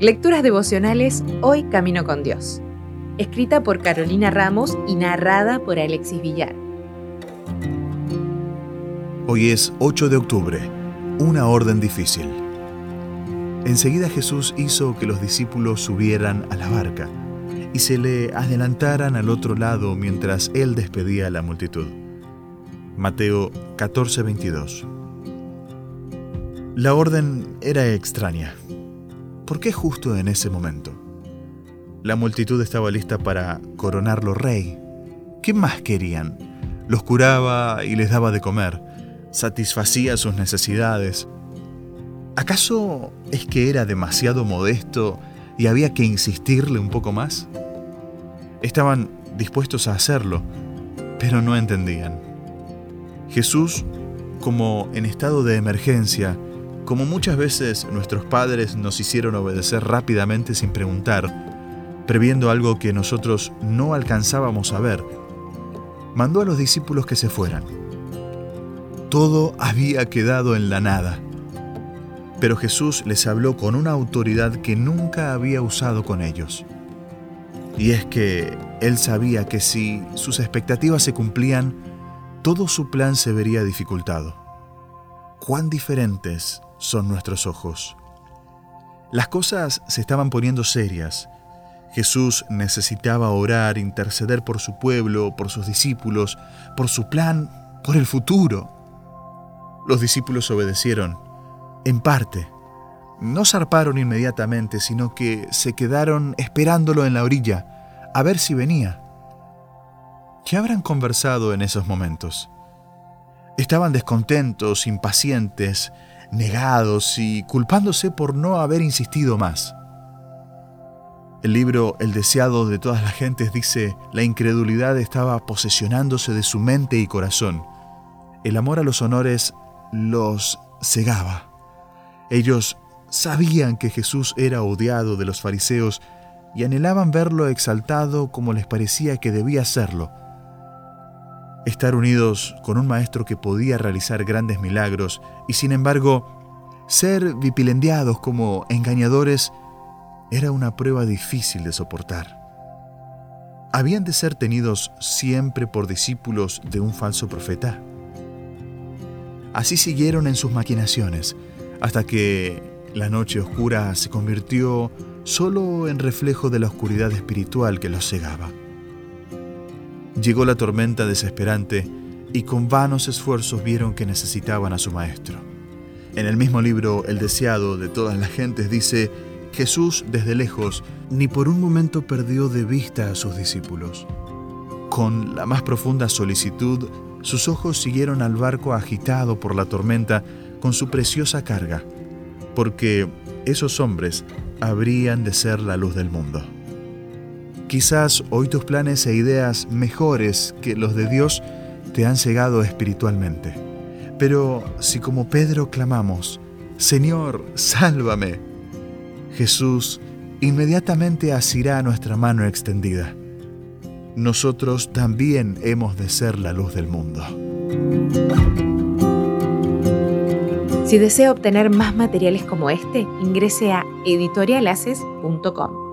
Lecturas devocionales Hoy Camino con Dios. Escrita por Carolina Ramos y narrada por Alexis Villar. Hoy es 8 de octubre, una orden difícil. Enseguida Jesús hizo que los discípulos subieran a la barca y se le adelantaran al otro lado mientras él despedía a la multitud. Mateo 14:22 La orden era extraña. ¿Por qué justo en ese momento? La multitud estaba lista para coronarlo rey. ¿Qué más querían? Los curaba y les daba de comer, satisfacía sus necesidades. ¿Acaso es que era demasiado modesto y había que insistirle un poco más? Estaban dispuestos a hacerlo, pero no entendían. Jesús, como en estado de emergencia, como muchas veces nuestros padres nos hicieron obedecer rápidamente sin preguntar, previendo algo que nosotros no alcanzábamos a ver, mandó a los discípulos que se fueran. Todo había quedado en la nada. Pero Jesús les habló con una autoridad que nunca había usado con ellos. Y es que Él sabía que si sus expectativas se cumplían, todo su plan se vería dificultado. Cuán diferentes son nuestros ojos. Las cosas se estaban poniendo serias. Jesús necesitaba orar, interceder por su pueblo, por sus discípulos, por su plan, por el futuro. Los discípulos obedecieron, en parte. No zarparon inmediatamente, sino que se quedaron esperándolo en la orilla, a ver si venía. ¿Qué habrán conversado en esos momentos? Estaban descontentos, impacientes, negados y culpándose por no haber insistido más. El libro El deseado de todas las gentes dice, la incredulidad estaba posesionándose de su mente y corazón. El amor a los honores los cegaba. Ellos sabían que Jesús era odiado de los fariseos y anhelaban verlo exaltado como les parecía que debía serlo. Estar unidos con un maestro que podía realizar grandes milagros y sin embargo ser vipilendiados como engañadores era una prueba difícil de soportar. ¿Habían de ser tenidos siempre por discípulos de un falso profeta? Así siguieron en sus maquinaciones, hasta que la noche oscura se convirtió solo en reflejo de la oscuridad espiritual que los cegaba. Llegó la tormenta desesperante y con vanos esfuerzos vieron que necesitaban a su maestro. En el mismo libro El deseado de todas las gentes dice, Jesús desde lejos ni por un momento perdió de vista a sus discípulos. Con la más profunda solicitud, sus ojos siguieron al barco agitado por la tormenta con su preciosa carga, porque esos hombres habrían de ser la luz del mundo. Quizás hoy tus planes e ideas mejores que los de Dios te han cegado espiritualmente. Pero si como Pedro clamamos, Señor, sálvame, Jesús inmediatamente asirá nuestra mano extendida. Nosotros también hemos de ser la luz del mundo. Si desea obtener más materiales como este, ingrese a editorialaces.com.